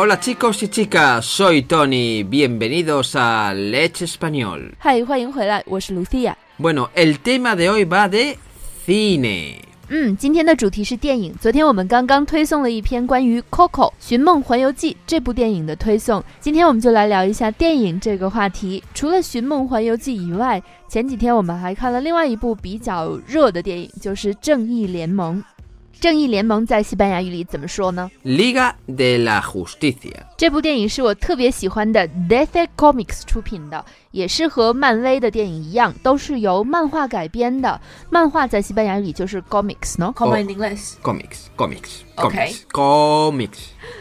Hola chicos y chicas, soy Tony, bienvenidos a Leche Español. Hi,，欢迎回来，我是 Lucia。Bueno, el tema de hoy va de cine. 嗯，今天的主题是电影。昨天我们刚刚推送了一篇关于《Coco》《寻梦环游记》这部电影的推送，今天我们就来聊一下电影这个话题。除了《寻梦环游记》以外，前几天我们还看了另外一部比较热的电影，就是《正义联盟》。《正义联盟》在西班牙语里怎么说呢？Liga de la Justicia. 这部电影是我特别喜欢的 DC Comics 出品的，也是和漫威的电影一样，都是由漫画改编的。漫画在西班牙语就是 comics 呢。Como en inglés. Comics, comics, Ok. comics, comics.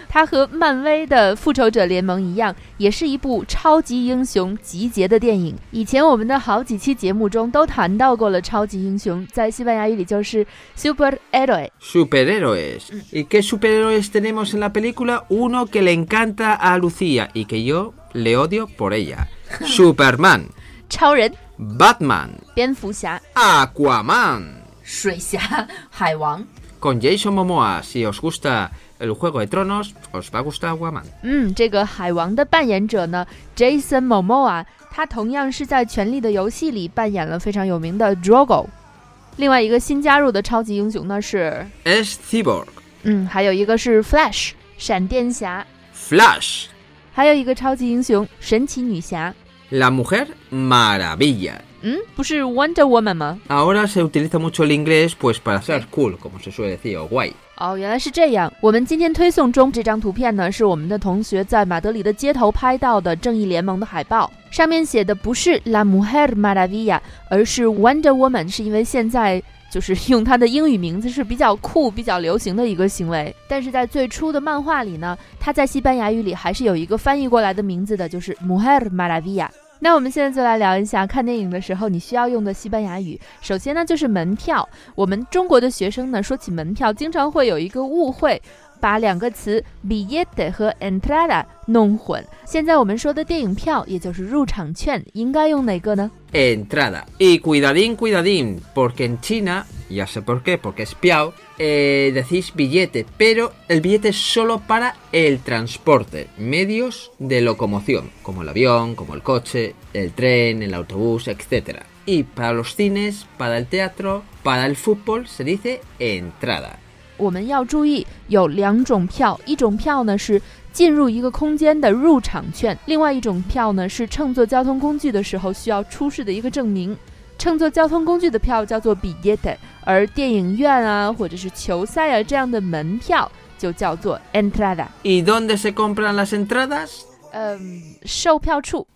它和漫威的复仇者联盟一样，也是一部超级英雄集结的电影。以前我们的好几期节目中都谈到过了，超级英雄在西班牙语里就是 superhéroe。Superhéroes. ¿Y qué superhéroes tenemos en la película? Uno que le encanta a Lucía y que yo le odio por ella. Superman, 超人、 Batman, 蝙蝠侠， Aquaman. 水侠、海王。 Con Jason Momoa, si os gusta el Juego de Tronos, os va a gustar Aquaman. 嗯，这个海王的扮演者呢，Jason Momoa，他同样是在《权力的游戏》里扮演了非常有名的 Drogo。另外一个新加入的超级英雄呢是， Es Cyborg, 嗯，还有一个是 Flash 闪电侠， Flash, 还有一个超级英雄神奇女侠。la Mujer Maravilla. 嗯，不是 Wonder Woman 吗？Ahora se utiliza mucho el inglés pues para ser cool, como se suele decir, o guay. 哦，原来是这样。我们今天推送中这张图片呢，是我们的同学在马德里的街头拍到的正义联盟的海报，上面写的不是 La Mujer Maravilla，而是 Wonder Woman，是因为现在就是 用它的英语名字是比较酷、比较流行的一个行为。但是在最初的漫画里呢，它在西班牙语里还是有一个翻译过来的名字的，就是 Mujer Maravilla。那我们现在就来聊一下看电影的时候你需要用的西班牙语。首先呢，就是门票。我们中国的学生呢，说起门票，经常会有一个误会，把两个词 billete 和 entrada 弄混。现在我们说的电影票，也就是入场券，应该用哪个呢？ Entrada. Y cuidadín, cuidadín, porque en China, ya sé por qué, porque es piao, eh, decís billete, pero el billete es solo para el transporte, medios de locomoción, como el avión, como el coche, el tren, el autobús, etc. Y para los cines, para el teatro, para el fútbol se dice entrada. 我们要注意有两种票，一种票呢是进入一个空间的入场券，另外一种票呢是乘坐交通工具的时候需要出示的一个证明。乘坐交通工具的票叫做 billete，而电影院啊或者是球赛啊这样的门票就叫做 entrada。¿Y dónde se compran las entradas? 嗯，售票处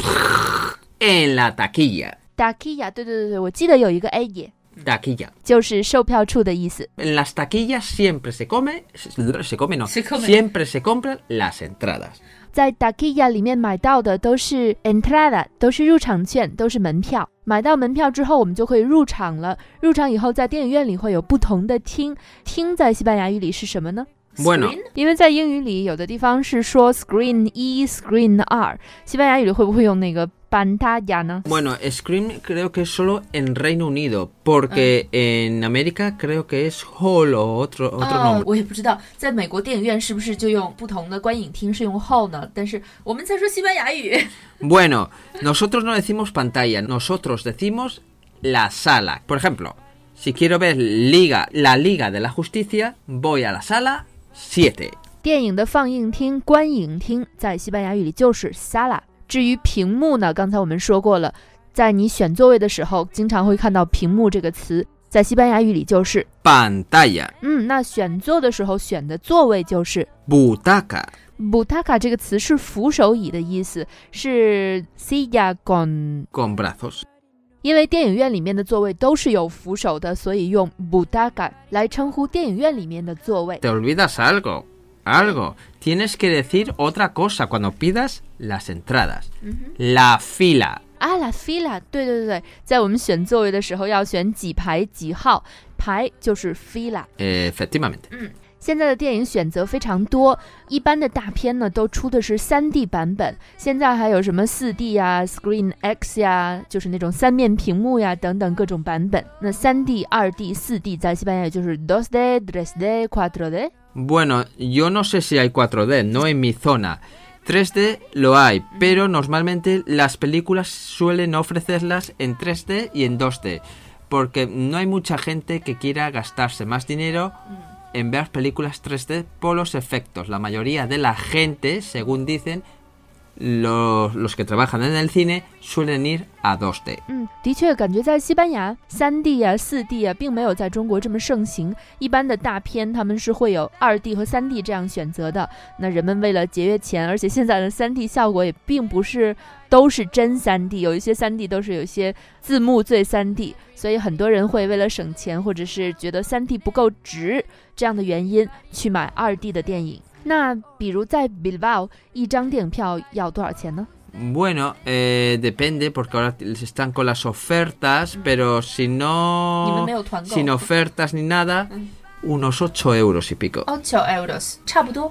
En la taquilla. taquilla，对对对对，我记得有一个 a 也，Taquilla. 就是售票处的意思。En las taquillas siempre se come, se, se come no, Se come. siempre se compran las entradas. 在 taquilla 里面买到的都是 entrada，都是入场券，都是门票。买到门票之后，我们就可以入场了。入场以后，在电影院里会有不同的厅，厅在西班牙语里是什么呢？Bueno, Screen. 因为在英语里，有的地方是说 screen 一、screen 二，西班牙语里会不会用那个 pantalla 呢？ bueno, Scream creo que es solo en Reino Unido, porque en América creo que es Hall o otro, otro 哦 nombre.，我也不知道，在美国电影院是不是就用不同的观影厅是用 hall 呢？但是我们在说西班牙语。 Bueno, nosotros no decimos pantalla, nosotros decimos la sala. Por ejemplo, si quiero ver Liga, la Liga de la Justicia, voy a la sala 7. 电影的放映厅、观影厅在西班牙语里就是 sala。至于屏幕呢，刚才我们说过了，在你选座位的时候，经常会看到“屏幕”这个词，在西班牙语里就是，Pantalla, 嗯，那选座的时候选的座位就是 butaca, butaca 这个词是扶手椅的意思，是 silla con。con brazos. 因为电影院里面的座位都是有扶手的，所以用 butaca 来称呼电影院里面的座位。Te olvidas algo, algo. Tienes que decir otra cosa cuando pidas las entradas. La fila. 啊，la fila，对对对对，在我们选座位的时候要选几排几号，排就是 fila。Efectivamente. 现在的电影选择非常多，一般的大片呢都出的是三 D 版本，现在还有什么四 D 呀、Screen X 呀，就是那种三面屏幕呀等等各种版本。那三 D、二 D、四 D 在西班牙也就是 dos D、tres D、cuatro D。 Bueno, yo no sé si hay 4D, no en mi zona. 3D lo hay, pero normalmente las películas suelen ofrecerlas en 3D y en 2D, porque no hay mucha gente que quiera gastarse más dinero en ver películas 3D por los efectos. La mayoría de la gente, según dicen, los, los que trabajan en el cine suelen ir a 2D. 嗯，的确，感觉在西班牙，三 D 啊、四 D 啊，并没有在中国这么盛行。一般的大片他们是会有二 D 和三 D 这样选择的。那人们为了节约钱，而且现在的三 D 效果也并不是都是真三 D，有一些三 D 都是有一些字幕最三 D，所以很多人会为了省钱，或者是觉得三 D 不够值这样的原因去买二 D 的电影。那比如在 Bilbao，一张电影票要多少钱呢？ Bueno, eh, depende, porque ahora están con las ofertas, pero si 你们 no... 没有团购 sin ofertas ni nada, unos 8 euros y pico. 8 euros,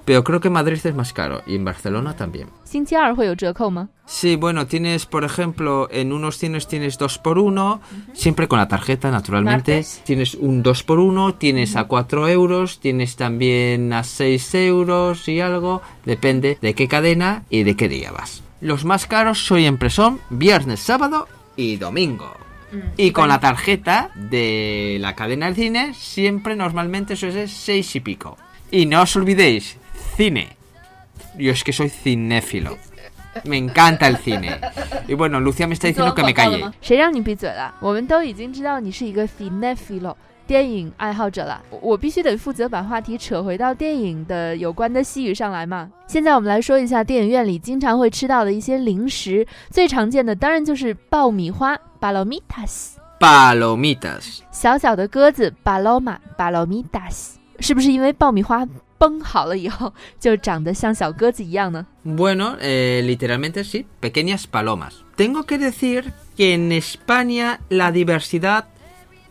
Pero creo que en Madrid es más caro y en Barcelona también. Sí, bueno, tienes, por ejemplo, en unos tienes tienes 2 por 1 uh -huh. siempre con la tarjeta, naturalmente. Martes. Tienes un 2 por 1 tienes uh -huh. a 4 euros, tienes también a 6 euros y algo, depende de qué cadena y de qué día vas. Los más caros siempre son viernes, sábado y domingo. Y con la tarjeta de la cadena del cine, siempre normalmente eso es 6 y pico. Y no os olvidéis, cine. Yo es que soy cinéfilo. Me encanta el cine. Y bueno, Lucia me está diciendo que me calle. 电影爱好者了，我我必须得负责把话题扯回到电影的有关的细语上来嘛。现在我们来说一下电影院里经常会吃到的一些零食，最常见的当然就是爆米花 （palomitas），Palomitas. 小小的鸽子 （paloma palomitas），是不是因为爆米花崩好了以后就长得像小鸽子一样呢？Bueno, eh, literalmente sí, pequeñas palomas. Tengo que decir que en España la diversidad,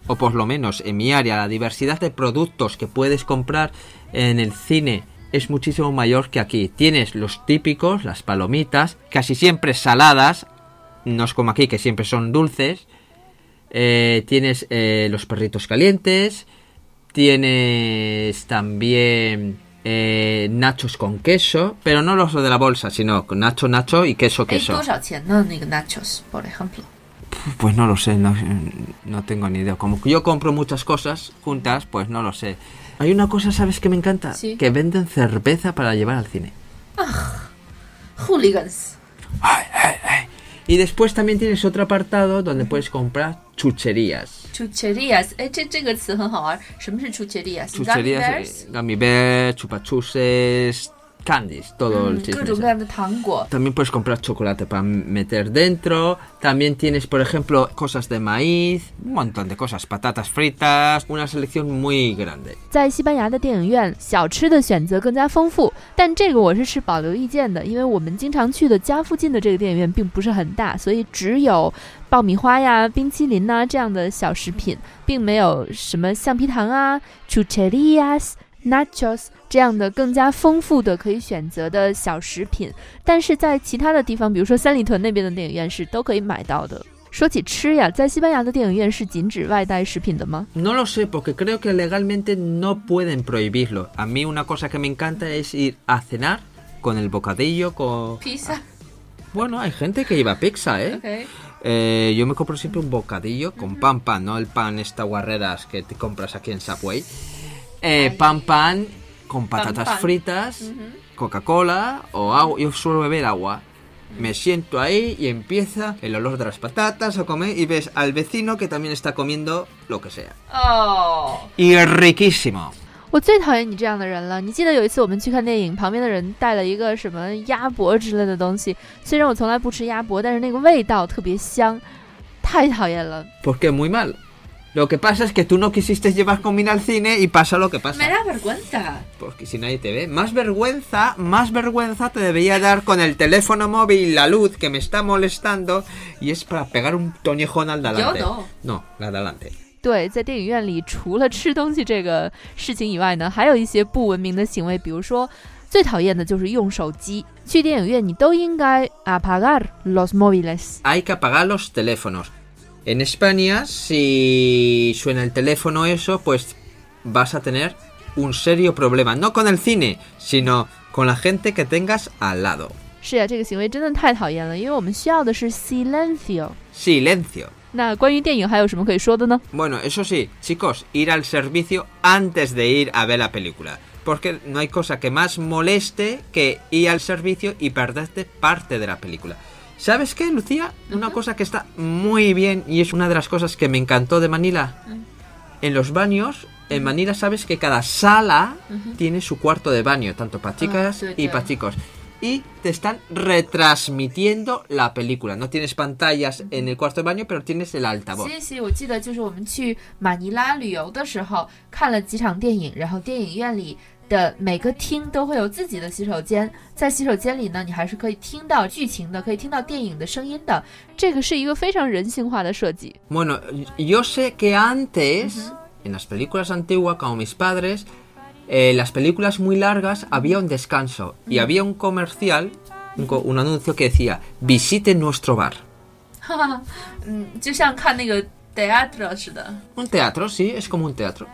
o por lo menos en mi área, la diversidad de productos que puedes comprar en el cine es muchísimo mayor que aquí. Tienes los típicos, las palomitas, casi siempre saladas, no es como aquí que siempre son dulces. Eh, tienes eh, los perritos calientes, tienes también eh, nachos con queso, pero no los de la bolsa, sino con nacho, nacho y queso, queso. nachos, por ejemplo. Pues no lo sé, no, no tengo ni idea. Como yo compro muchas cosas juntas, pues no lo sé. Hay una cosa, ¿sabes que me encanta? Sí. Que venden cerveza para llevar al cine. Ah, hooligans. Ay, ay, ay. Y después también tienes otro apartado donde puedes comprar chucherías. Chucherías, eh, chucherías, eh, gummy bears, chupachuses, candies, todo el 嗯， chisme 各种 ese. 各样的糖果。 También puedes comprar chocolate para meter dentro. También tienes, por ejemplo, cosas de maíz, un montón de cosas, patatas fritas, una selección muy grande. 在西班牙的电影院，小吃的选择更加丰富，但这个我是持保留意见的，因为我们经常去的家附近的这个电影院并不是很大，所以只有爆米花呀、冰淇淋呐、这样的小食品，并没有什么橡皮糖啊、chucherías、 Nachos 这样的更加丰富的可以选择的小食品。但是在其他的地方，比如说三里屯那边的电影院是都可以买到的。说起吃呀，在西班牙的电影院是禁止外带食品的吗？No lo sé, porque creo que legalmente no pueden prohibirlo. A mí una cosa que me encanta es ir a cenar con el bocadillo, con... pizza. Bueno, hay gente que lleva pizza, ¿eh?，OK，Eh, yo me compro siempre un bocadillo con pan pan, no el pan esta guarreras que te compras aquí en Subway. Eh, pan pan con patatas pan. fritas, Coca-Cola o agua. Yo suelo beber agua. Me siento ahí y empieza el olor de las patatas a comer y ves al vecino que también está comiendo lo que sea. 哦， Y riquísimo. 我最讨厌你这样的人了。你记得有一次我们去看电影，旁边的人带了一个什么鸭脖之类的东西，虽然我从来不吃鸭脖，但是那个味道特别香，太讨厌了。 Porque muy mal. Lo que pasa es que tú no quisiste llevar comida al cine y pasa lo que pasa. me da vergüenza。 Porque si nadie te ve, más vergüenza, más vergüenza te debería dar con el teléfono móvil la luz que me está molestando y es para pegar un toñejón al de Yo adelante. no. No, la de adelante. 对，在电影院里，除了吃东西这个事情以外呢，还有一些不文明的行为，比如说，最讨厌的就是用手机。去电影院，你都应该 apagar los móviles。Hay que apagar los teléfonos. En España, si suena el teléfono eso, pues vas a tener un serio problema, no con el cine, sino con la gente que tengas al lado. 是呀，这个行为真的太讨厌了，因为我们需要的是 silencio。 Silencio. 那关于电影还有什么可以说的呢？ Bueno, eso sí, chicos, ir al servicio antes de ir a ver la película. Porque no hay cosa que más moleste que ir al servicio y perderte parte de la película. ¿Sabes qué, Lucía? Una cosa que está muy bien y es una de las cosas que me encantó de Manila. En los baños, en Manila sabes que cada sala tiene su cuarto de baño, tanto para chicas sí, y claro. para chicos. Y te están retransmitiendo la película. No tienes pantallas en el cuarto de baño, pero tienes el altavoz. 谢谢，我记得就是我们去马尼拉旅游的时候看了几场电影，然后电影院里 的每个厅都会有自己的洗手间，在洗手间里呢，你还是可以听到剧情的，可以听到电影的声音的。这个是一个非常人性化的设计。 Bueno, yo sé que antes, en las películas antiguas, como mis padres, eh, las películas muy largas había un descanso y había un comercial, un, co- un anuncio que decía, visite nuestro bar. 哈哈，嗯，就像看那个 theater 似的。 Un teatro, sí, es como un teatro.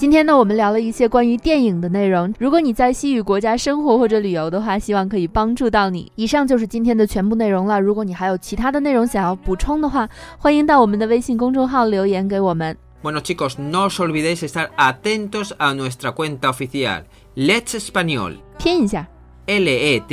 今天呢，我们聊了一些关于电影的内容。如果你在西语国家生活或者旅游的话，希望可以帮助到你。以上就是今天的全部内容了。如果你还有其他的内容想要补充的话，欢迎到我们的微信公众号留言给我们。Bueno chicos, no os olvidéis estar atentos a nuestra cuenta oficial, Let's Español, 拼一下，L-E-T-S-E-S-P-A-N-N-O-L,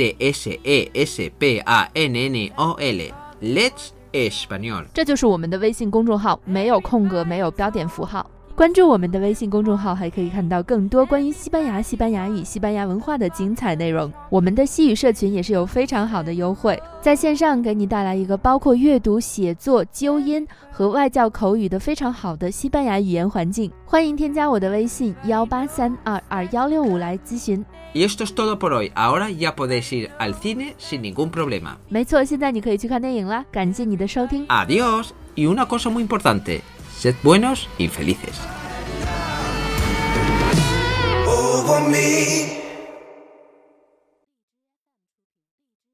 Let's Español. 这就是我们的微信公众号，没有空格，没有标点符号。关注我们的微信公众号，还可以看到更多关于西班牙、西班牙语、西班牙文化的精彩内容。我们的西语社群也是有非常好的优惠，在线上给你带来一个包括阅读、写作、纠音和外教口语的非常好的西班牙语言环境。欢迎添加我的微信幺八三二二幺六五来咨询。Y esto es todo por hoy. Ahora ya podéis ir al cine sin ningún problema. 没错，现在你可以去看电影啦！感谢你的收听。Adiós. Y una cosa muy importante, sed buenos y felices.